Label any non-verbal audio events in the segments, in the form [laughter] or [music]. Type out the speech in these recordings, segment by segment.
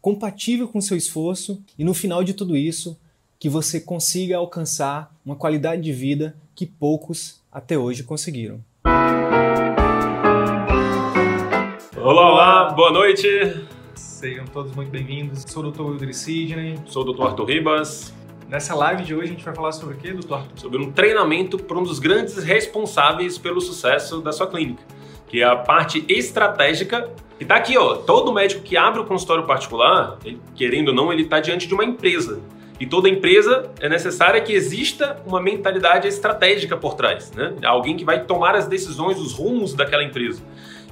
compatível com seu esforço e no final de tudo isso, que você consiga alcançar uma qualidade de vida que poucos até hoje conseguiram. Olá, olá, boa noite. Sejam todos muito bem-vindos. Sou o Dr. Wildre Sidney. Sou o Dr. Arthur Ribas. Nessa live de hoje a gente vai falar sobre o quê, doutor Arthur? Sobre um treinamento para um dos grandes responsáveis pelo sucesso da sua clínica, que é a parte estratégica e tá aqui, ó, todo médico que abre o consultório particular, ele, querendo ou não, ele está diante de uma empresa. E toda empresa é necessária que exista uma mentalidade estratégica por trás, né? Alguém que vai tomar as decisões, os rumos daquela empresa.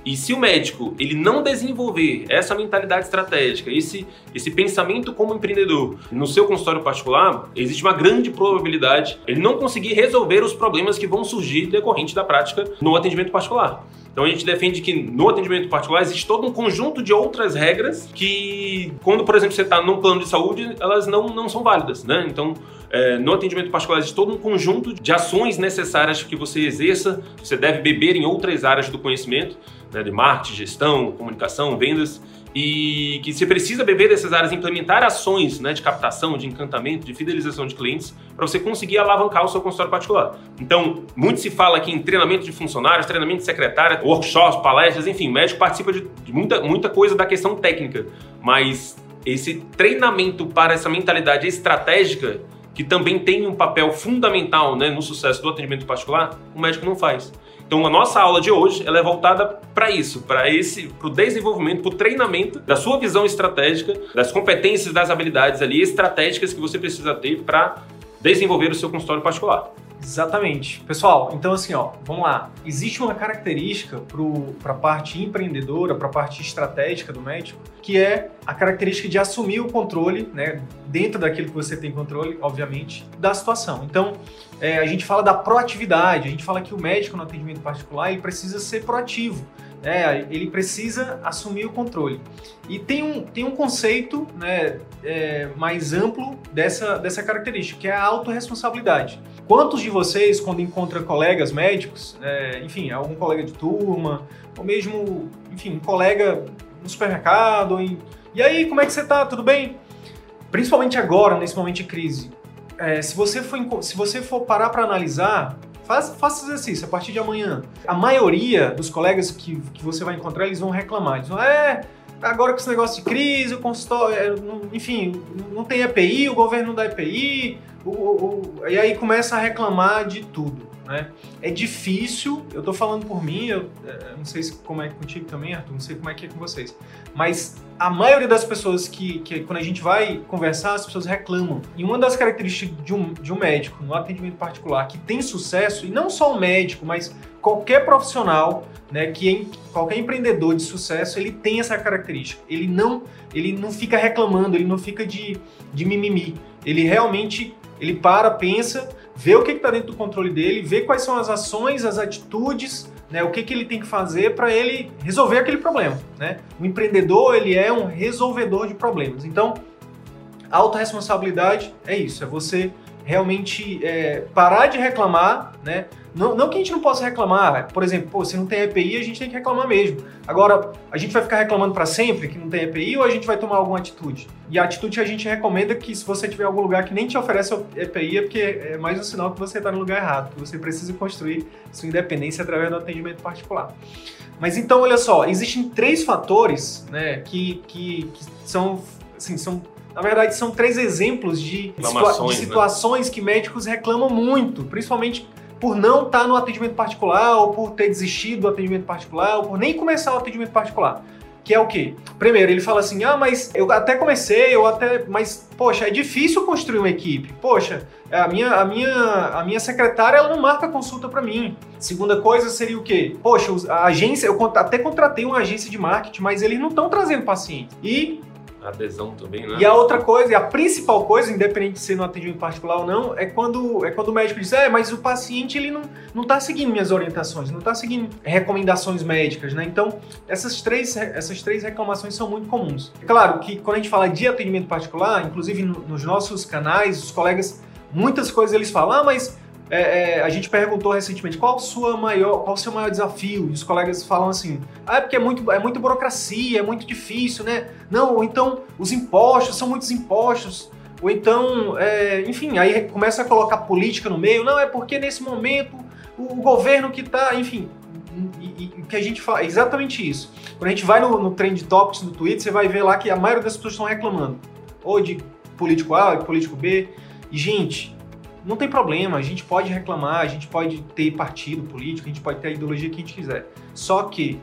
E se o médico ele não desenvolver essa mentalidade estratégica, esse, esse pensamento como empreendedor no seu consultório particular, existe uma grande probabilidade ele não conseguir resolver os problemas que vão surgir decorrente da prática no atendimento particular. Então a gente defende que no atendimento particular existe todo um conjunto de outras regras que, quando, por exemplo, você está num plano de saúde, elas não, não são válidas, né? Então, é, no atendimento particular existe todo um conjunto de ações necessárias que você exerça, você deve beber em outras áreas do conhecimento, né, de marketing, gestão, comunicação, vendas, e que você precisa beber dessas áreas, implementar ações né, de captação, de encantamento, de fidelização de clientes, para você conseguir alavancar o seu consultório particular. Então, muito se fala aqui em treinamento de funcionários, treinamento de secretária, workshops, palestras, enfim, o médico participa de, muita, muita coisa da questão técnica, mas esse treinamento para essa mentalidade estratégica, que também tem um papel fundamental né, no sucesso do atendimento particular, o médico não faz. Então a nossa aula de hoje ela é voltada para isso, para esse, para o desenvolvimento, para o treinamento da sua visão estratégica, das competências, das habilidades ali estratégicas que você precisa ter para desenvolver o seu consultório particular. Exatamente. Pessoal, então assim, ó, vamos lá. Existe uma característica para a parte empreendedora, para a parte estratégica do médico, que é a característica de assumir o controle, né, dentro daquilo que você tem controle, obviamente, da situação. Então, é, a gente fala da proatividade, a gente fala que o médico no atendimento particular ele precisa ser proativo. É, ele precisa assumir o controle. E tem um, tem um conceito né, é, mais amplo dessa, dessa característica, que é a autorresponsabilidade. Quantos de vocês, quando encontram colegas médicos, é, enfim, algum colega de turma, ou mesmo, enfim, um colega no supermercado, em, e aí, como é que você tá? Tudo bem? Principalmente agora, nesse momento de crise. É, se, você for, se você for parar para analisar, Faz, faça exercício a partir de amanhã. A maioria dos colegas que, que você vai encontrar, eles vão reclamar. Eles vão, é, agora com esse negócio de crise, o consultório, é, enfim, não tem EPI, o governo não dá EPI, o, o, e aí começa a reclamar de tudo. Né? É difícil, eu tô falando por mim, eu, é, não sei como é contigo também, Arthur, não sei como é que é com vocês, mas a maioria das pessoas que, que, quando a gente vai conversar, as pessoas reclamam. E uma das características de um, de um médico no atendimento particular que tem sucesso, e não só o médico, mas qualquer profissional, né, que é, qualquer empreendedor de sucesso, ele tem essa característica. Ele não, ele não fica reclamando, ele não fica de, de mimimi. Ele realmente, ele para, pensa, vê o que está dentro do controle dele, vê quais são as ações, as atitudes, né, o que, que ele tem que fazer para ele resolver aquele problema. Né? O empreendedor ele é um resolvedor de problemas. Então, autorresponsabilidade é isso, é você realmente é, parar de reclamar, né? Não, não que a gente não possa reclamar, por exemplo, pô, se não tem EPI, a gente tem que reclamar mesmo. Agora, a gente vai ficar reclamando para sempre que não tem EPI ou a gente vai tomar alguma atitude? E a atitude a gente recomenda que se você tiver algum lugar que nem te oferece EPI, é porque é mais um sinal que você está no lugar errado, que você precisa construir sua independência através do atendimento particular. Mas então, olha só, existem três fatores né, que, que, que são, assim, são na verdade, são três exemplos de, de né? situações né? que médicos reclamam muito, principalmente por não estar tá no atendimento particular, ou por ter desistido do atendimento particular, ou por nem começar o atendimento particular. Que é o quê? Primeiro, ele fala assim: ah, mas eu até comecei, eu até. Mas, poxa, é difícil construir uma equipe. Poxa, a minha, a minha, a minha secretária ela não marca consulta para mim. Segunda coisa seria o quê? Poxa, a agência, eu até contratei uma agência de marketing, mas eles não estão trazendo paciente. E adesão também, né? E a outra coisa, a principal coisa, independente de ser no atendimento particular ou não, é quando, é quando o médico diz, é, mas o paciente ele não, não tá seguindo minhas orientações, não está seguindo recomendações médicas, né? Então, essas três, essas três reclamações são muito comuns. É claro que quando a gente fala de atendimento particular, inclusive no, nos nossos canais, os colegas, muitas coisas eles falam, ah, mas é, é, a gente perguntou recentemente qual sua maior, qual o seu maior desafio. E os colegas falam assim: ah, é porque é muito, é muito burocracia, é muito difícil, né? Não, ou então os impostos, são muitos impostos. Ou então, é, enfim, aí começa a colocar política no meio. Não, é porque nesse momento o, o governo que está, enfim. E, e, que a gente fala, é exatamente isso. Quando a gente vai no, no Trend Topics no Twitter, você vai ver lá que a maioria das pessoas estão reclamando. Ou de político A, ou de político B. E, gente, não tem problema, a gente pode reclamar, a gente pode ter partido político, a gente pode ter a ideologia que a gente quiser. Só que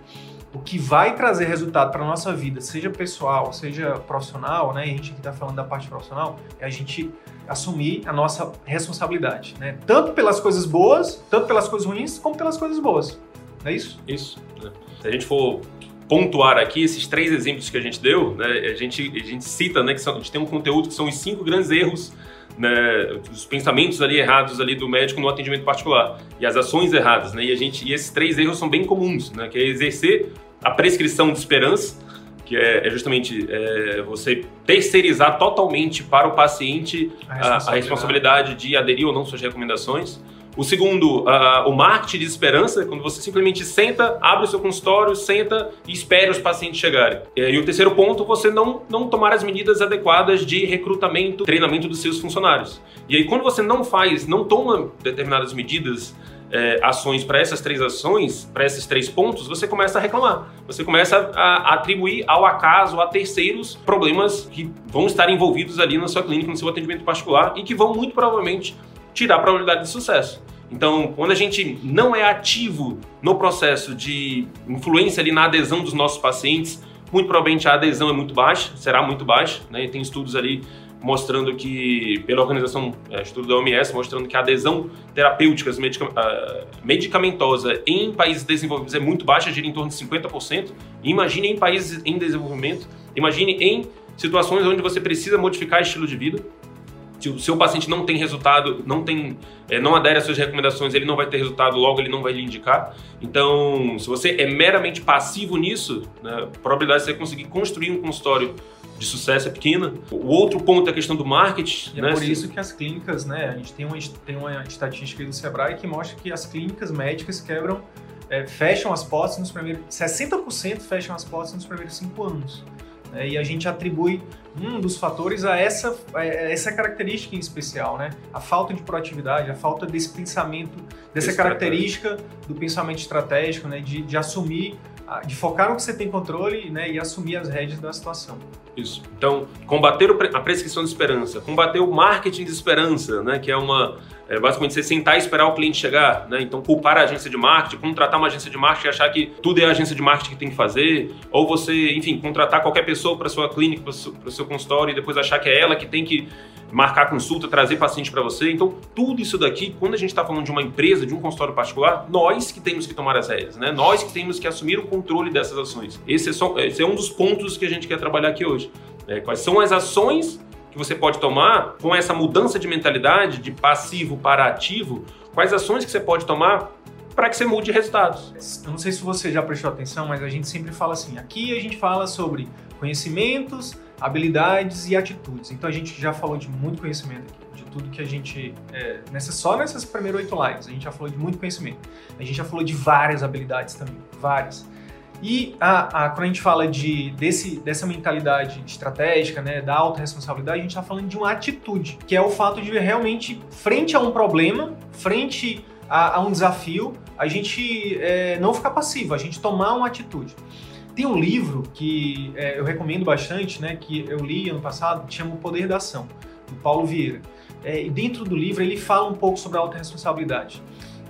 o que vai trazer resultado para nossa vida, seja pessoal, seja profissional, né? E a gente aqui está falando da parte profissional, é a gente assumir a nossa responsabilidade, né? Tanto pelas coisas boas, tanto pelas coisas ruins, como pelas coisas boas. Não é isso? Isso. Né? Se a gente for pontuar aqui esses três exemplos que a gente deu, né? A gente, a gente cita, né? Que são, a gente tem um conteúdo que são os cinco grandes erros né, os pensamentos ali errados ali do médico no atendimento particular e as ações erradas, né? E a gente e esses três erros são bem comuns, né? Que é exercer a prescrição de esperança, que é, é justamente é, você terceirizar totalmente para o paciente a responsabilidade. A, a responsabilidade de aderir ou não suas recomendações. O segundo, uh, o marketing de esperança, quando você simplesmente senta, abre o seu consultório, senta e espera os pacientes chegarem. E o terceiro ponto, você não, não tomar as medidas adequadas de recrutamento, treinamento dos seus funcionários. E aí, quando você não faz, não toma determinadas medidas, é, ações para essas três ações, para esses três pontos, você começa a reclamar. Você começa a, a, atribuir ao acaso, a terceiros, problemas que vão estar envolvidos ali na sua clínica, no seu atendimento particular e que vão muito provavelmente tirar a probabilidade de sucesso. Então, quando a gente não é ativo no processo de influência ali na adesão dos nossos pacientes, muito provavelmente a adesão é muito baixa, será muito baixa, né? Tem estudos ali mostrando que, pela organização, é, estudo da OMS, mostrando que a adesão terapêutica medica, uh, medicamentosa em países desenvolvidos é muito baixa, gira em torno de 50%. Imagine em países em desenvolvimento, imagine em situações onde você precisa modificar estilo de vida, o seu paciente não tem resultado, não tem, é, não adere às suas recomendações, ele não vai ter resultado, logo ele não vai lhe indicar. Então, se você é meramente passivo nisso, né, a probabilidade de você conseguir construir um consultório de sucesso é pequena. O outro ponto é a questão do marketing. E é né? é por isso que as clínicas, né, a gente tem uma, tem uma estatística do Sebrae que mostra que as clínicas médicas quebram, é, fecham as portas nos primeiros, 60% fecham as portas nos primeiros cinco anos. Né? E a gente atribui um dos fatores a essa, a essa característica em especial, né? A falta de proatividade, a falta desse pensamento, dessa característica do pensamento estratégico, né? De, de assumir, de focar no que você tem controle né? e assumir as rédeas da situação. Isso. Então, combater a prescrição de esperança, combater o marketing de esperança, né? Que é uma é basicamente você sentar e esperar o cliente chegar, né? Então culpar a agência de marketing, contratar uma agência de marketing e achar que tudo é a agência de marketing que tem que fazer, ou você, enfim, contratar qualquer pessoa para sua clínica, para o seu consultório e depois achar que é ela que tem que marcar consulta, trazer paciente para você. Então, tudo isso daqui, quando a gente está falando de uma empresa, de um consultório particular, nós que temos que tomar as rédeas, né? Nós que temos que assumir o controle dessas ações. Esse é, só, esse é um dos pontos que a gente quer trabalhar aqui hoje. É, quais são as ações que você pode tomar com essa mudança de mentalidade de passivo para ativo? Quais ações que você pode tomar para que você mude resultados? Eu não sei se você já prestou atenção, mas a gente sempre fala assim: aqui a gente fala sobre conhecimentos, habilidades e atitudes. Então a gente já falou de muito conhecimento aqui, tudo que a gente. É, nessa, só nessas primeiras oito lives, a gente já falou de muito conhecimento. A gente já falou de várias habilidades também, várias. E a, a, quando a gente fala de, desse, dessa mentalidade estratégica, né, da autorresponsabilidade, a gente está falando de uma atitude, que é o fato de realmente, frente a um problema, frente a, a um desafio, a gente é, não ficar passivo, a gente tomar uma atitude. Tem um livro que é, eu recomendo bastante, né, que eu li ano passado, que chama O Poder da Ação, do Paulo Vieira. É, e dentro do livro ele fala um pouco sobre a autorresponsabilidade.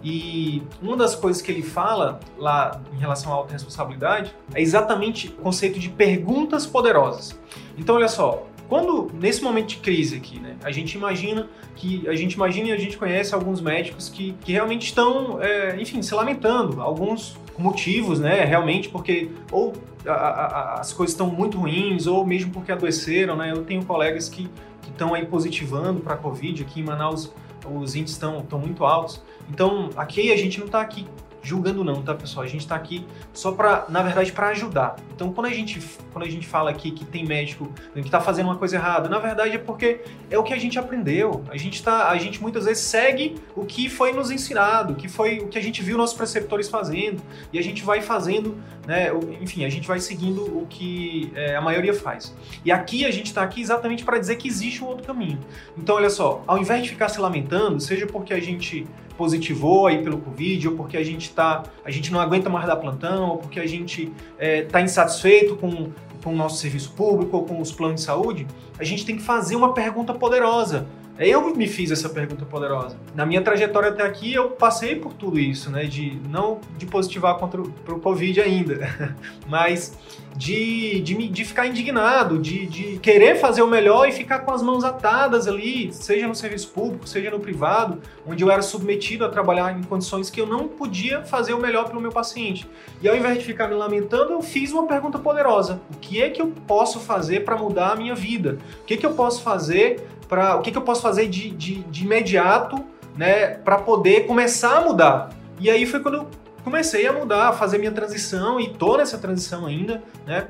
E uma das coisas que ele fala lá em relação à autorresponsabilidade é exatamente o conceito de perguntas poderosas. Então, olha só, quando nesse momento de crise aqui, né, a gente imagina que a gente imagina e a gente conhece alguns médicos que, que realmente estão, é, enfim, se lamentando, alguns motivos, né, realmente porque ou a, a, as coisas estão muito ruins ou mesmo porque adoeceram, né? Eu tenho colegas que estão aí positivando para a Covid. Aqui em Manaus os índices estão muito altos. Então, aqui a gente não está aqui julgando não, tá, pessoal? A gente está aqui só para, na verdade, para ajudar. Então, quando a gente quando a gente fala aqui que tem médico que está fazendo uma coisa errada, na verdade é porque é o que a gente aprendeu. A gente tá, a gente muitas vezes segue o que foi nos ensinado, que foi o que a gente viu nossos preceptores fazendo e a gente vai fazendo, né? Enfim, a gente vai seguindo o que é, a maioria faz. E aqui a gente está aqui exatamente para dizer que existe um outro caminho. Então, olha só, ao invés de ficar se lamentando, seja porque a gente positivou aí pelo Covid, ou porque a gente tá, a gente não aguenta mais dar plantão, ou porque a gente está é, tá insatisfeito com, com o nosso serviço público ou com os planos de saúde, a gente tem que fazer uma pergunta poderosa. Eu me fiz essa pergunta poderosa. Na minha trajetória até aqui, eu passei por tudo isso, né? De não de positivar contra o Covid ainda, [laughs] mas de, de, de ficar indignado, de, de querer fazer o melhor e ficar com as mãos atadas ali, seja no serviço público, seja no privado, onde eu era submetido a trabalhar em condições que eu não podia fazer o melhor pelo meu paciente. E ao invés de ficar me lamentando, eu fiz uma pergunta poderosa: o que é que eu posso fazer para mudar a minha vida? O que é que eu posso fazer para o que, que eu posso fazer de, de, de imediato, né, para poder começar a mudar. E aí foi quando eu comecei a mudar, a fazer minha transição e tô nessa transição ainda, né?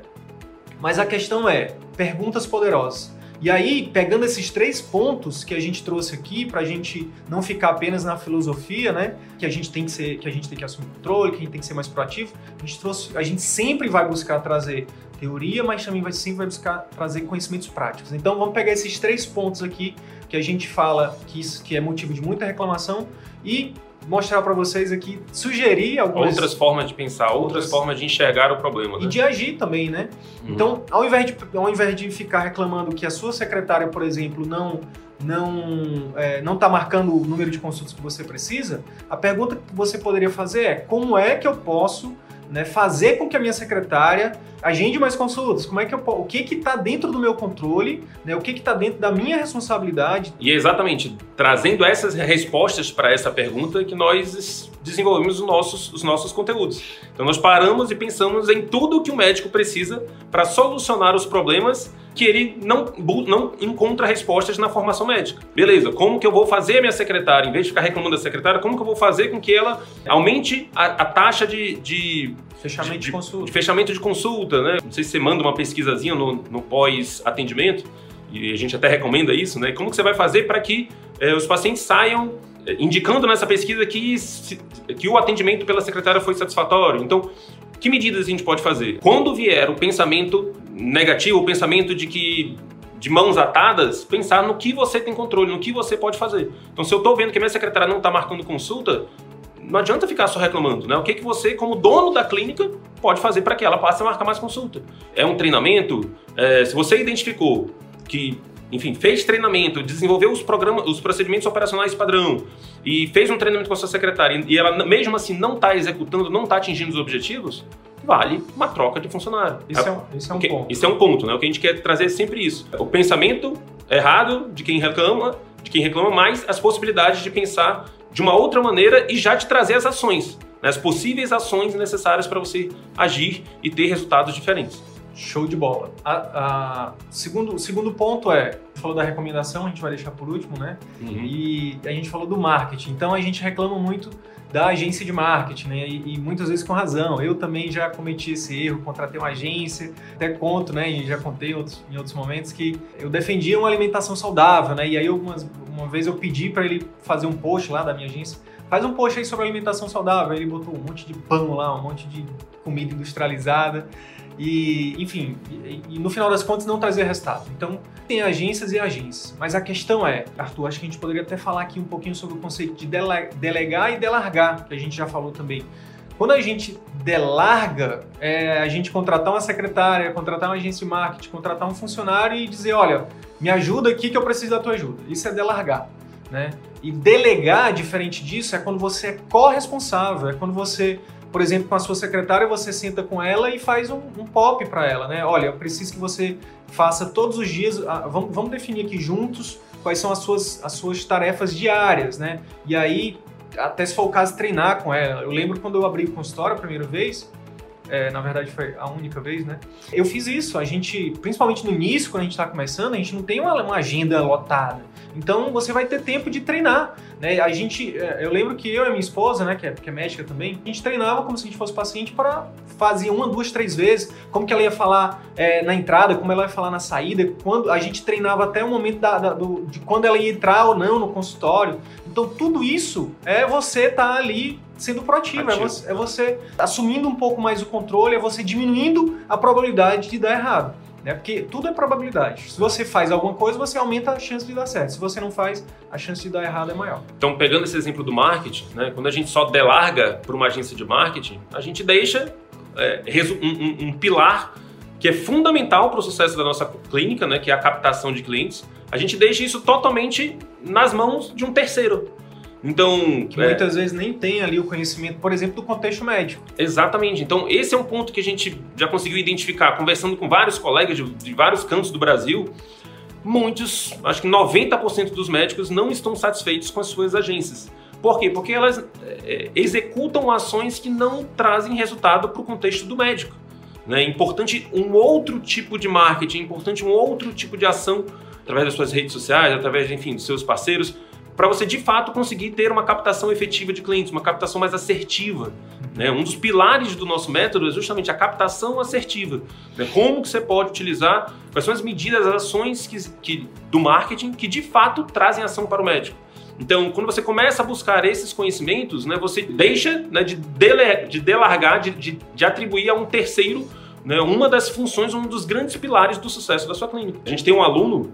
Mas a questão é perguntas poderosas. E aí, pegando esses três pontos que a gente trouxe aqui, para a gente não ficar apenas na filosofia, né? Que a gente tem que ser, que a gente tem que assumir controle, que a gente tem que ser mais proativo. A gente trouxe, a gente sempre vai buscar trazer teoria, mas também vai sempre vai buscar trazer conhecimentos práticos. Então, vamos pegar esses três pontos aqui que a gente fala que isso que é motivo de muita reclamação e mostrar para vocês aqui, sugerir algumas... Outras formas de pensar, outras, outras, formas de enxergar o problema. Né? E de agir também, né? Uhum. Então, ao invés, de, ao invés de ficar reclamando que a sua secretária, por exemplo, não não é, não está marcando o número de consultas que você precisa, a pergunta que você poderia fazer é como é que eu posso né, fazer com que a minha secretária agende mais consultas, como é que eu, o que que está dentro do meu controle, né, o que que está dentro da minha responsabilidade. E exatamente trazendo essas respostas para essa pergunta que nós desenvolvemos os nossos, os nossos conteúdos. Então nós paramos e pensamos em tudo o que o médico precisa para solucionar os problemas que ele não, não encontra respostas na formação médica. Beleza, como que eu vou fazer a minha secretária, em vez de ficar reclamando da secretária, como que eu vou fazer com que ela aumente a, a taxa de, de Fechamento de, de, consulta. De fechamento de consulta, né? Não sei se você manda uma pesquisazinha no, no pós-atendimento, e a gente até recomenda isso, né? Como que você vai fazer para que é, os pacientes saiam indicando nessa pesquisa que, que o atendimento pela secretária foi satisfatório? Então, que medidas a gente pode fazer? Quando vier o pensamento negativo, o pensamento de que de mãos atadas, pensar no que você tem controle, no que você pode fazer. Então, se eu estou vendo que a minha secretária não está marcando consulta, não adianta ficar só reclamando, né? O que, que você, como dono da clínica, pode fazer para que ela passe a marcar mais consulta? É um treinamento? É, se você identificou que, enfim, fez treinamento, desenvolveu os programas, os procedimentos operacionais padrão e fez um treinamento com a sua secretária e ela mesmo assim não está executando, não está atingindo os objetivos, vale uma troca de funcionário. Isso é, um, isso é um ponto. Isso é um ponto, né? O que a gente quer trazer é sempre isso. O pensamento errado de quem reclama, de quem reclama, mais as possibilidades de pensar de uma outra maneira e já te trazer as ações, né? as possíveis ações necessárias para você agir e ter resultados diferentes. Show de bola. A, a, segundo, segundo ponto é, falou da recomendação, a gente vai deixar por último, né? Uhum. E a gente falou do marketing. Então a gente reclama muito da agência de marketing, né? E, e, muitas vezes com razão. Eu também já cometi esse erro, contratei uma agência, até conto, né? E já contei outros, em outros momentos que eu defendia uma alimentação saudável, né? E aí algumas, uma vez eu pedi para ele fazer um post lá da minha agência, faz um post aí sobre alimentação saudável. Ele botou um monte de pão lá, um monte de comida industrializada. E, enfim, e, e, no final das contas não trazer resultado. Então, tem agências e agências. Mas a questão é, Arthur, acho que a gente poderia até falar aqui um pouquinho sobre o conceito de dele delegar e delargar, que a gente já falou também. Quando a gente delarga, é a gente contratar uma secretária, contratar uma agência de marketing, contratar um funcionário e dizer, olha, me ajuda aqui que eu preciso da tua ajuda. Isso é delargar, né? E delegar, diferente disso, é quando você é corresponsável, é quando você por exemplo, com a sua secretária, você senta com ela e faz um, um pop para ela, né? Olha, eu preciso que você faça todos os dias, ah, vamos, vamos definir aqui juntos quais são as suas, as suas tarefas diárias, né? E aí, até se for o caso, treinar com ela. Eu lembro quando eu abri o consultório a primeira vez, é, na verdade foi a única vez, né? Eu fiz isso, a gente, principalmente no início, quando a gente está começando, a gente não tem uma, uma, agenda lotada. Então você vai ter tempo de treinar, né? A gente, é, eu lembro que eu e minha esposa, né, que é, que é médica também, a gente treinava como se a gente fosse paciente para fazer uma, duas, três vezes, como que ela ia falar é, na entrada, como ela ia falar na saída, quando a gente treinava até o momento da, da, do, de quando ela ia entrar ou não no consultório. Então tudo isso é você estar tá ali sendo proativo, é você, é você assumindo um pouco mais o controle, é você diminuindo a probabilidade de dar errado. Né? Porque tudo é probabilidade. Se você faz alguma coisa, você aumenta a chance de dar certo. Se você não faz, a chance de dar errado é maior. Então, pegando esse exemplo do marketing, né? quando a gente só delarga para uma agência de marketing, a gente deixa é, um, um, um pilar que é fundamental para o sucesso da nossa clínica, né, que é a captação de clientes, a gente deixa isso totalmente nas mãos de um terceiro. Então, que é... muitas vezes nem tem ali o conhecimento, por exemplo, do contexto médico. Exatamente. Então, esse é um ponto que a gente já conseguiu identificar, conversando com vários colegas de, de vários cantos do Brasil. Muitos, acho que 90% dos médicos não estão satisfeitos com as suas agências. Por quê? Porque elas é, executam ações que não trazem resultado para o contexto do médico. Né? É importante um outro tipo de marketing, é importante um outro tipo de ação através das suas redes sociais, através, enfim, dos seus parceiros, para você de fato conseguir ter uma captação efetiva de clientes, uma captação mais assertiva. Né? Um dos pilares do nosso método é justamente a captação assertiva. Né? Como que você pode utilizar, quais são as medidas, as ações que, que, do marketing que de fato trazem ação para o médico. Então, quando você começa a buscar esses conhecimentos, né, você deixa né, de, dele, de delargar, de, de, de atribuir a um terceiro né, uma das funções, um dos grandes pilares do sucesso da sua clínica. A gente tem um aluno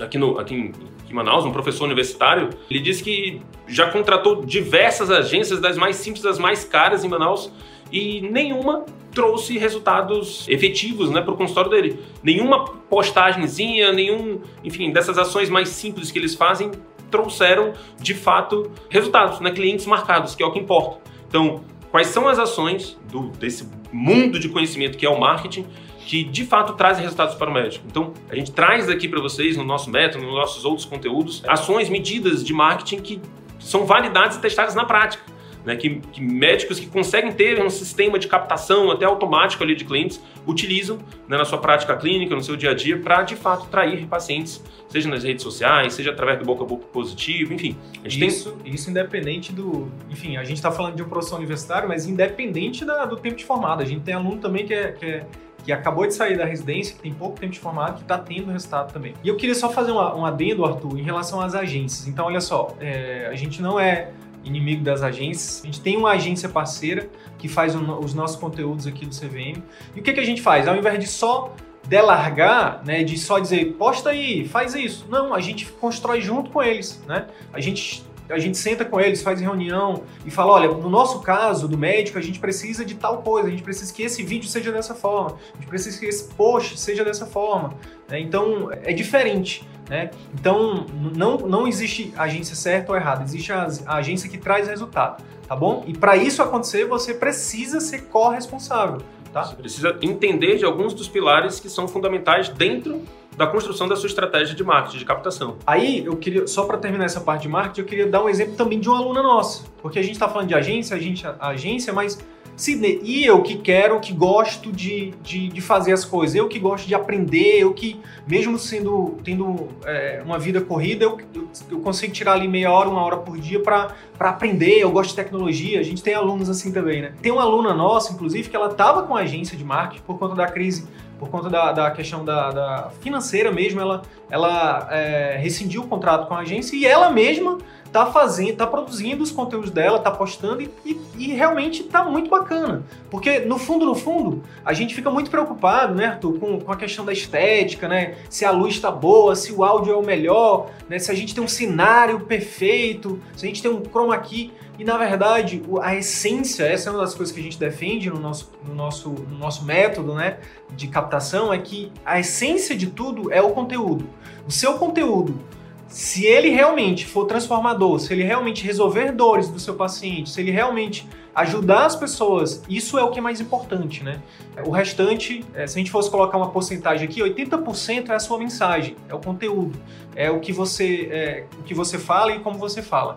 aqui, no, aqui em Manaus, um professor universitário, ele disse que já contratou diversas agências, das mais simples das mais caras em Manaus, e nenhuma trouxe resultados efetivos né, para o consultório dele. Nenhuma postagemzinha, nenhum, enfim, dessas ações mais simples que eles fazem trouxeram de fato resultados, né, clientes marcados, que é o que importa. Então, quais são as ações do, desse mundo de conhecimento que é o marketing que de fato trazem resultados para o médico. Então, a gente traz aqui para vocês no nosso método, nos nossos outros conteúdos, ações, medidas de marketing que são validadas e testadas na prática. Né, que, que, médicos que conseguem ter um sistema de captação até automático ali de clientes utilizam né, na sua prática clínica, no seu dia a dia, para de fato atrair pacientes, seja nas redes sociais, seja através do boca a boca positivo, enfim. isso, tem... isso independente do. Enfim, a gente está falando de um professor universitário, mas independente da, do tempo de formado. A gente tem aluno também que é, que é que acabou de sair da residência, que tem pouco tempo de formado, que está tendo resultado também. E eu queria só fazer uma, um adendo, Arthur, em relação às agências. Então, olha só, é, a gente não é inimigo das agências. A gente tem uma agência parceira que faz os nossos conteúdos aqui do CVM. E o que, que a gente faz? Ao invés de só delargar, né, de só dizer, posta aí, faz isso. Não, a gente constrói junto com eles, né? A gente a gente senta com eles, faz reunião e fala, olha, no nosso caso do médico, a gente precisa de tal coisa, a gente precisa que esse vídeo seja dessa forma, a gente precisa que esse post seja dessa forma. Né? Então, é diferente. Né? Então, não, não existe agência certa ou errada, existe a, a agência que traz resultado, tá bom? E para isso acontecer, você precisa ser corresponsável. Tá? Você precisa entender de alguns dos pilares que são fundamentais dentro da construção da sua estratégia de marketing, de captação. Aí, eu queria, só para terminar essa parte de marketing, eu queria dar um exemplo também de uma aluna nossa. Porque a gente está falando de agência, a gente, a agência, mas Sidney, e eu que quero, que gosto de, de, de, fazer as coisas, eu que gosto de aprender, eu que, mesmo sendo tendo é, uma vida corrida, eu, eu, eu, consigo tirar ali meia hora, uma hora por dia para aprender, eu gosto de tecnologia, a gente tem alunos assim também, né? Tem uma aluna nossa, inclusive, que ela estava com a agência de marketing por conta da crise por conta da, da questão da, da, financeira mesmo, ela, ela é, rescindiu o contrato com a agência e ela mesma tá fazendo, tá produzindo os conteúdos dela, tá postando e, e, e, realmente tá muito bacana. Porque no fundo, no fundo, a gente fica muito preocupado, né, Arthur, com, com a questão da estética, né? Se a luz está boa, se o áudio é o melhor, né? Se a gente tem um cenário perfeito, se a gente tem um chroma key. E na verdade, a essência, essa é uma das coisas que a gente defende no nosso, no nosso, no nosso método né, de captação, é que a essência de tudo é o conteúdo. O seu conteúdo se ele realmente for transformador, se ele realmente resolver dores do seu paciente, se ele realmente ajudar as pessoas, isso é o que é mais importante, né? O restante, é, se a gente fosse colocar uma porcentagem aqui, 80% é a sua mensagem, é o conteúdo, é o que você, é, o que você fala e como você fala.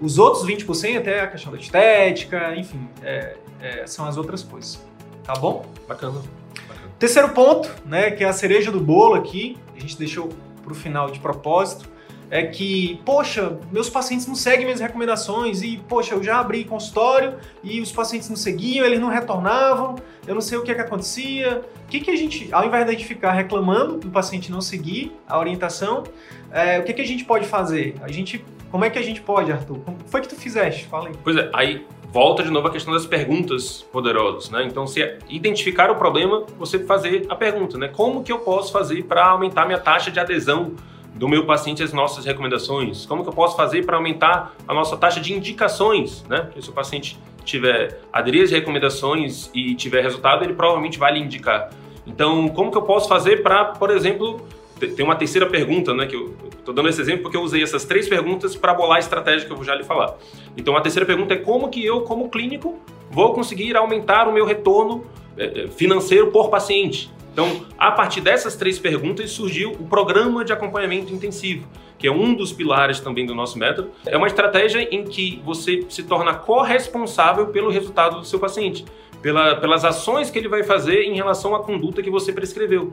Os outros 20% é a questão da estética, enfim, é, é, são as outras coisas. Tá bom? Bacana. Bacana. Terceiro ponto, né, que é a cereja do bolo aqui, a gente deixou para o final de propósito, é que, poxa, meus pacientes não seguem minhas recomendações e, poxa, eu já abri consultório e os pacientes não seguiam, eles não retornavam, eu não sei o que, é que acontecia. O que, que a gente, ao invés de ficar reclamando do paciente não seguir a orientação, é, o que, que a gente pode fazer? A gente, como é que a gente pode, Arthur? Como foi que tu fizeste? Fala aí. Pois é, aí volta de novo a questão das perguntas poderosas, né? Então, se identificar o problema, você fazer a pergunta, né? Como que eu posso fazer para aumentar minha taxa de adesão do meu paciente as nossas recomendações? Como que eu posso fazer para aumentar a nossa taxa de indicações, né? Porque se o paciente tiver aderir às recomendações e tiver resultado, ele provavelmente vai lhe indicar. Então, como que eu posso fazer para, por exemplo, tem uma terceira pergunta, né? Que eu estou dando esse exemplo porque eu usei essas três perguntas para bolar a estratégia que eu vou já lhe falar. Então, a terceira pergunta é como que eu, como clínico, vou conseguir aumentar o meu retorno eh, eh, financeiro por paciente? Então, a partir dessas três perguntas surgiu o programa de acompanhamento intensivo, que é um dos pilares também do nosso método. É uma estratégia em que você se torna corresponsável pelo resultado do seu paciente, pela, pelas ações que ele vai fazer em relação à conduta que você prescreveu.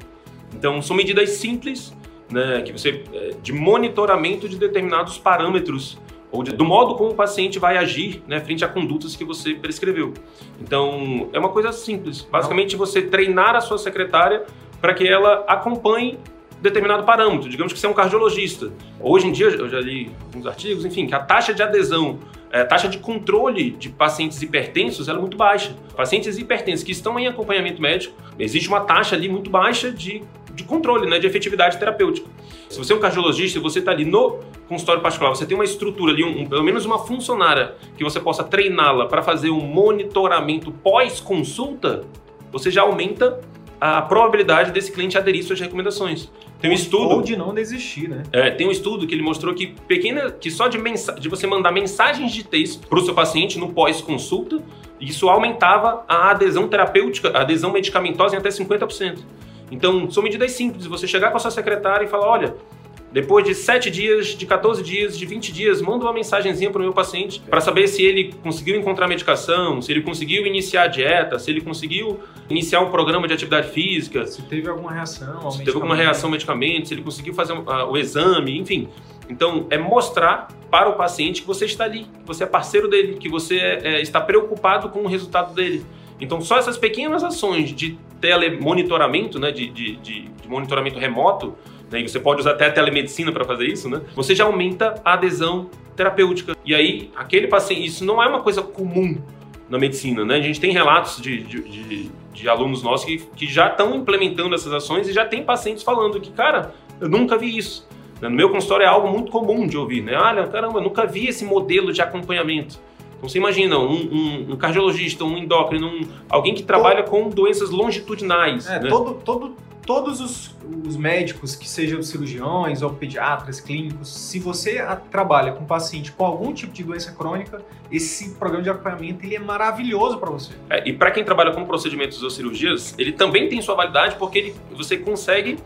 Então, são medidas simples, né, que você é, de monitoramento de determinados parâmetros ou de, do modo como o paciente vai agir né, frente a condutas que você prescreveu. Então, é uma coisa simples. Basicamente, você treinar a sua secretária para que ela acompanhe determinado parâmetro. Digamos que você é um cardiologista. Hoje em dia, eu já li alguns artigos, enfim, que a taxa de adesão, a taxa de controle de pacientes hipertensos é muito baixa. Pacientes hipertensos que estão em acompanhamento médico, existe uma taxa ali muito baixa de, de controle, né, de efetividade terapêutica. Se você é um cardiologista e você está ali no consultório particular, você tem uma estrutura ali, um, pelo menos uma funcionária que você possa treiná-la para fazer um monitoramento pós-consulta, você já aumenta a probabilidade desse cliente aderir suas recomendações. Tem um estudo. Ou de não desistir, né? É, tem um estudo que ele mostrou que pequena. que só de, mensa, de você mandar mensagens de texto para o seu paciente no pós-consulta, isso aumentava a adesão terapêutica, a adesão medicamentosa em até 50%. Então, são medidas simples. Você chegar com a sua secretária e falar: olha, depois de 7 dias, de 14 dias, de 20 dias, manda uma mensagenzinha para o meu paciente para saber se ele conseguiu encontrar medicação, se ele conseguiu iniciar a dieta, se ele conseguiu iniciar um programa de atividade física. Se teve alguma reação Se teve alguma reação ao medicamento, se ele conseguiu fazer uh, o exame, enfim. Então, é mostrar para o paciente que você está ali, que você é parceiro dele, que você é, está preocupado com o resultado dele. Então, só essas pequenas ações de telemonitoramento, né, de, de, de, monitoramento remoto, né, e você pode usar até telemedicina para fazer isso, né, você já aumenta a adesão terapêutica. E aí, aquele paciente, isso não é uma coisa comum na medicina, né? A gente tem relatos de, de, de, de alunos nossos que, que já estão implementando essas ações e já tem pacientes falando que, cara, eu nunca vi isso. No meu consultório é algo muito comum de ouvir, né? Olha, caramba, eu nunca vi esse modelo de acompanhamento. Você imagina um, um, um cardiologista, um endócrino, um, alguém que trabalha todo, com doenças longitudinais. É, né? todo, todo, todos os, os, médicos, que sejam cirurgiões ou pediatras, clínicos, se você a, trabalha com paciente com algum tipo de doença crônica, esse programa de acompanhamento ele é maravilhoso para você. É, e para quem trabalha com procedimentos ou cirurgias, ele também tem sua validade porque ele, você consegue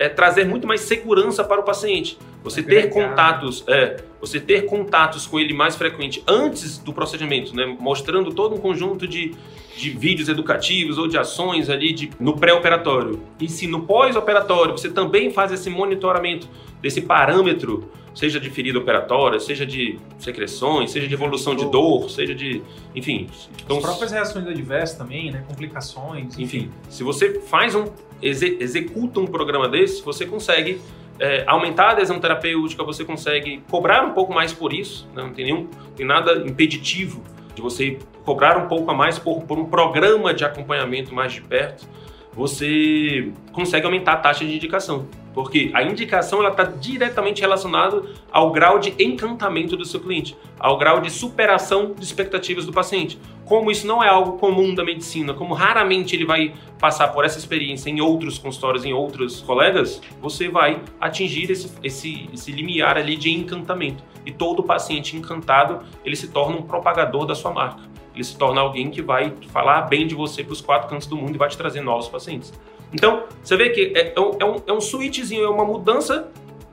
é, trazer muito mais segurança para o paciente. Você ter contatos, é, você ter contatos com ele mais frequente antes do procedimento, né? mostrando todo um conjunto de, de vídeos educativos ou de ações ali de, no pré-operatório. E se no pós-operatório você também faz esse monitoramento desse parâmetro, seja de ferida operatória, seja de secreções, seja de evolução de dor, seja de, enfim. Então, As próprias reações adversas também, né? Complicações. Enfim, enfim se você faz um, executa um programa desse, você consegue é, aumentar a adesão terapêutica, você consegue cobrar um pouco mais por isso, né? não tem nenhum, tem nada impeditivo de você cobrar um pouco a mais por, por um programa de acompanhamento mais de perto, você consegue aumentar a taxa de indicação. Porque a indicação está diretamente relacionada ao grau de encantamento do seu cliente, ao grau de superação de expectativas do paciente. Como isso não é algo comum da medicina, como raramente ele vai passar por essa experiência em outros consultórios, em outros colegas, você vai atingir esse, esse, esse limiar ali de encantamento. E todo paciente encantado, ele se torna um propagador da sua marca. Ele se torna alguém que vai falar bem de você para os quatro cantos do mundo e vai te trazer novos pacientes. Então, você vê que é, é, um, é, um, é um switchzinho, é uma mudança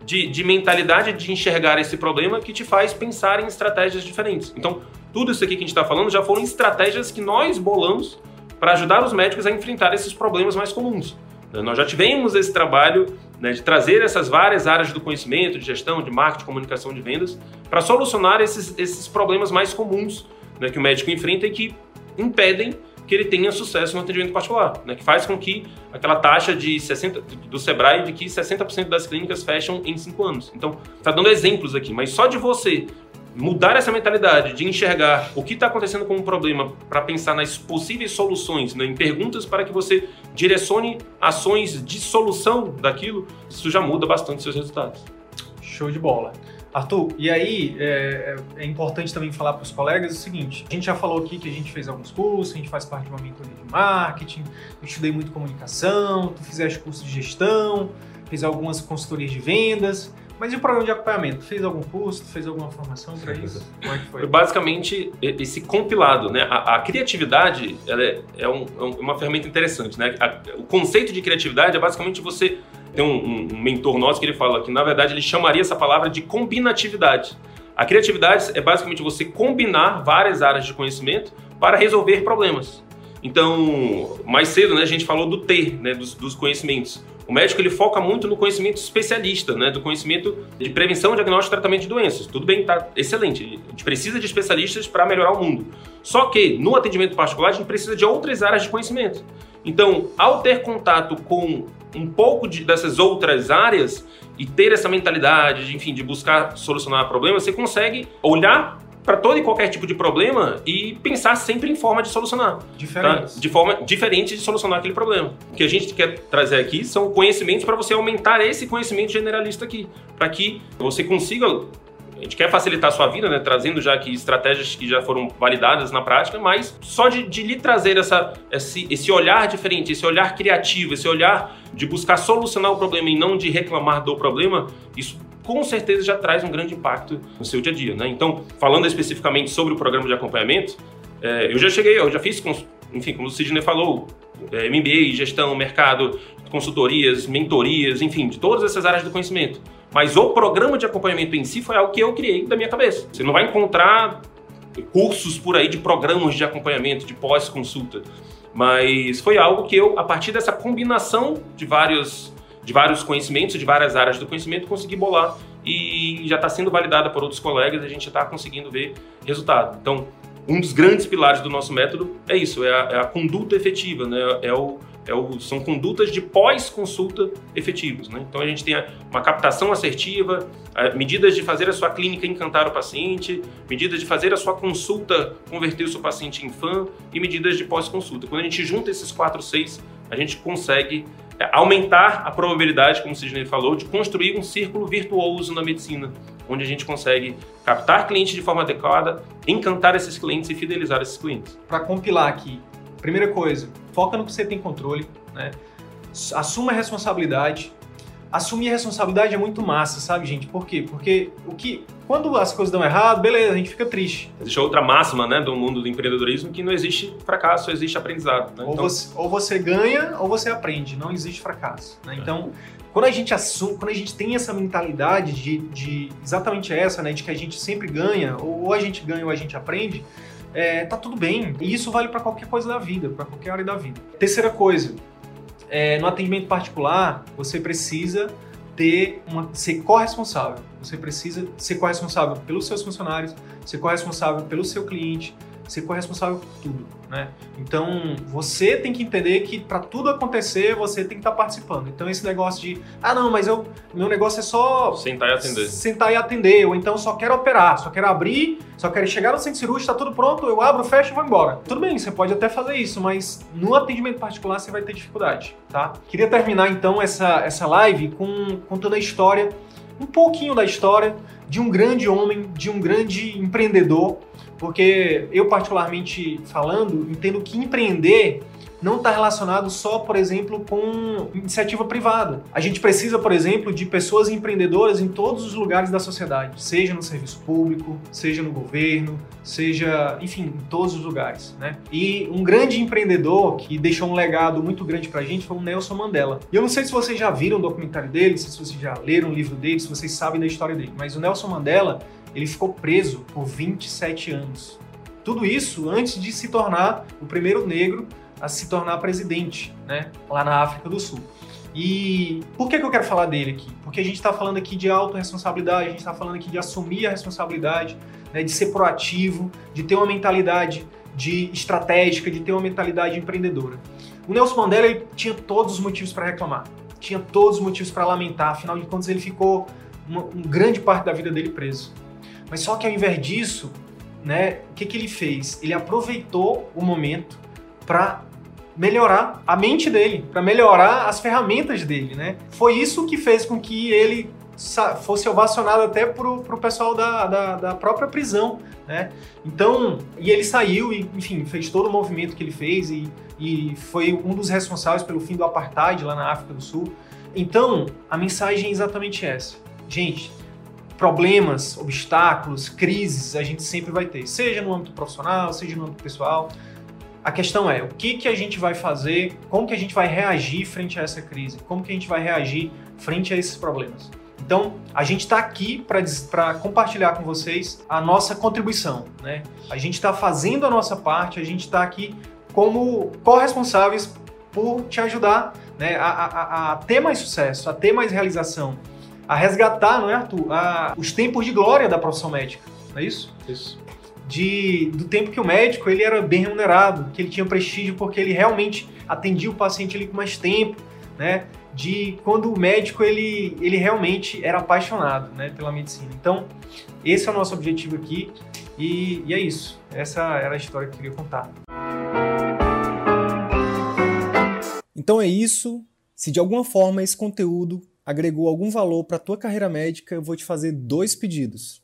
de, de, mentalidade de enxergar esse problema que te faz pensar em estratégias diferentes. Então, tudo isso aqui que a gente está falando já foram estratégias que nós bolamos para ajudar os médicos a enfrentar esses problemas mais comuns. Nós já tivemos esse trabalho né, de trazer essas várias áreas do conhecimento, de gestão, de marketing, comunicação, de vendas, para solucionar esses, esses problemas mais comuns né, que o médico enfrenta e que impedem que ele tenha sucesso no atendimento particular, né, que faz com que aquela taxa de 60 do Sebrae de que 60% das clínicas fecham em 5 anos. Então, está dando exemplos aqui, mas só de você mudar essa mentalidade de enxergar o que está acontecendo com um problema para pensar nas possíveis soluções, né, em perguntas para que você direcione ações de solução daquilo, isso já muda bastante seus resultados. Show de bola. Arthur, e aí é, é importante também falar para os colegas o seguinte: a gente já falou aqui que a gente fez alguns cursos, a gente faz parte de uma mentoria de marketing, eu estudei muito comunicação, tu fizeste curso de gestão, fiz algumas consultorias de vendas. Mas e o programa de acompanhamento? Fez algum curso? Fez alguma formação para isso? Como é que foi? Basicamente, esse compilado, né? A, a criatividade é, é, um, é, uma ferramenta interessante, né? A, o conceito de criatividade é basicamente você tem um, um, mentor nosso que ele fala que, na verdade, ele chamaria essa palavra de combinatividade. A criatividade é basicamente você combinar várias áreas de conhecimento para resolver problemas. Então, mais cedo, né, a gente falou do T, né, dos, dos conhecimentos. O médico ele foca muito no conhecimento especialista, né, do conhecimento de prevenção, diagnóstico e tratamento de doenças. Tudo bem, tá excelente. A gente precisa de especialistas para melhorar o mundo. Só que no atendimento particular a gente precisa de outras áreas de conhecimento. Então, ao ter contato com um pouco de, dessas outras áreas e ter essa mentalidade, de, enfim, de buscar solucionar problemas, você consegue olhar para todo e qualquer tipo de problema e pensar sempre em forma de solucionar. Diferente. Tá? De forma diferente de solucionar aquele problema. O que a gente quer trazer aqui são conhecimentos para você aumentar esse conhecimento generalista aqui, para que você consiga a gente quer facilitar a sua vida, né, trazendo já aqui estratégias que já foram validadas na prática, mas só de, de lhe trazer essa, esse, esse olhar diferente, esse olhar criativo, esse olhar de buscar solucionar o problema e não de reclamar do problema, isso com certeza já traz um grande impacto no seu dia a dia. Né? Então, falando especificamente sobre o programa de acompanhamento, é, eu já cheguei, eu já fiz, enfim, como o Sidney falou, é, MBA, gestão, mercado, consultorias, mentorias, enfim, de todas essas áreas do conhecimento. Mas o programa de acompanhamento em si foi algo que eu criei da minha cabeça. Você não vai encontrar cursos por aí de programas de acompanhamento, de pós-consulta. Mas foi algo que eu, a partir dessa combinação de vários, de vários conhecimentos, de várias áreas do conhecimento, consegui bolar e já está sendo validada por outros colegas e a gente está conseguindo ver resultado. Então, um dos grandes pilares do nosso método é isso, é a, é a conduta efetiva, né? é, o, é o, são condutas de pós-consulta efetivos. Né? Então a gente tem uma captação assertiva, medidas de fazer a sua clínica encantar o paciente, medidas de fazer a sua consulta converter o seu paciente em fã e medidas de pós-consulta. Quando a gente junta esses quatro, seis, a gente consegue é, aumentar a probabilidade, como o Sidney falou, de construir um círculo virtuoso na medicina, onde a gente consegue captar clientes de forma adequada, encantar esses clientes e fidelizar esses clientes. Para compilar aqui, primeira coisa, foca no que você tem controle, né? assuma a responsabilidade, assumir a responsabilidade é muito massa, sabe, gente? Por quê? Porque o que quando as coisas dão errado, beleza, a gente fica triste. Existe outra máxima, né, do mundo do empreendedorismo que não existe fracasso, só existe aprendizado. Né? Ou, então... você, ou, você, ganha ou você aprende, não existe fracasso. Né? Então, quando a gente assume, quando a gente tem essa mentalidade de, de exatamente essa, né, de que a gente sempre ganha, ou a gente ganha ou a gente aprende, é, tá tudo bem. E isso vale para qualquer coisa da vida, para qualquer área da vida. Terceira coisa, é, no atendimento particular, você precisa ter uma, ser corresponsável. Você precisa ser corresponsável pelos seus funcionários, ser corresponsável pelo seu cliente, ser corresponsável por tudo, né? Então, você tem que entender que para tudo acontecer, você tem que estar tá participando. Então, esse negócio de, ah, não, mas eu, meu negócio é só sentar e atender. Sentar e atender, ou então só quero operar, só quero abrir, só quero chegar no centro cirúrgico, está tudo pronto, eu abro, fecho e vou embora. Tudo bem, você pode até fazer isso, mas no atendimento particular você vai ter dificuldade, tá? Queria terminar então essa essa live com contando a história, um pouquinho da história de um grande homem, de um grande empreendedor porque eu, particularmente falando, entendo que empreender não está relacionado só, por exemplo, com iniciativa privada. A gente precisa, por exemplo, de pessoas empreendedoras em todos os lugares da sociedade, seja no serviço público, seja no governo, seja, enfim, em todos os lugares, né? E um grande empreendedor que deixou um legado muito grande pra gente foi o Nelson Mandela. E eu não sei se vocês já viram o documentário dele, se vocês já leram o livro dele, se vocês sabem da história dele, mas o Nelson Mandela ele ficou preso por 27 anos. Tudo isso antes de se tornar o primeiro negro a se tornar presidente, né, lá na África do Sul. E por que, que eu quero falar dele aqui? Porque a gente está falando aqui de autorresponsabilidade, a gente está falando aqui de assumir a responsabilidade, né, de ser proativo, de ter uma mentalidade de estratégica, de ter uma mentalidade empreendedora. O Nelson Mandela ele tinha todos os motivos para reclamar, tinha todos os motivos para lamentar, afinal de contas ele ficou uma, uma, grande parte da vida dele preso. Mas só que ao invés disso, né, o que, que ele fez? Ele aproveitou o momento para melhorar a mente dele, para melhorar as ferramentas dele, né? Foi isso que fez com que ele fosse ovacionado até pro, pro pessoal da, da, da, própria prisão, né? Então, e ele saiu e, enfim, fez todo o movimento que ele fez e, e foi um dos responsáveis pelo fim do apartheid lá na África do Sul. Então, a mensagem é exatamente essa. Gente, problemas, obstáculos, crises a gente sempre vai ter, seja no âmbito profissional, seja no âmbito pessoal. A questão é o que, que a gente vai fazer, como que a gente vai reagir frente a essa crise, como que a gente vai reagir frente a esses problemas. Então, a gente está aqui para compartilhar com vocês a nossa contribuição. Né? A gente está fazendo a nossa parte, a gente está aqui como corresponsáveis por te ajudar né, a, a, a, ter mais sucesso, a ter mais realização, a resgatar, não é, Arthur, a, os tempos de glória da profissão médica. Não é isso? Isso de, do tempo que o médico ele era bem remunerado, que ele tinha prestígio porque ele realmente atendia o paciente ali com mais tempo, né? De quando o médico ele, ele realmente era apaixonado né, pela medicina. Então, esse é o nosso objetivo aqui e, e é isso. Essa era a história que eu queria contar. Então é isso. Se de alguma forma esse conteúdo agregou algum valor para a tua carreira médica, eu vou te fazer dois pedidos.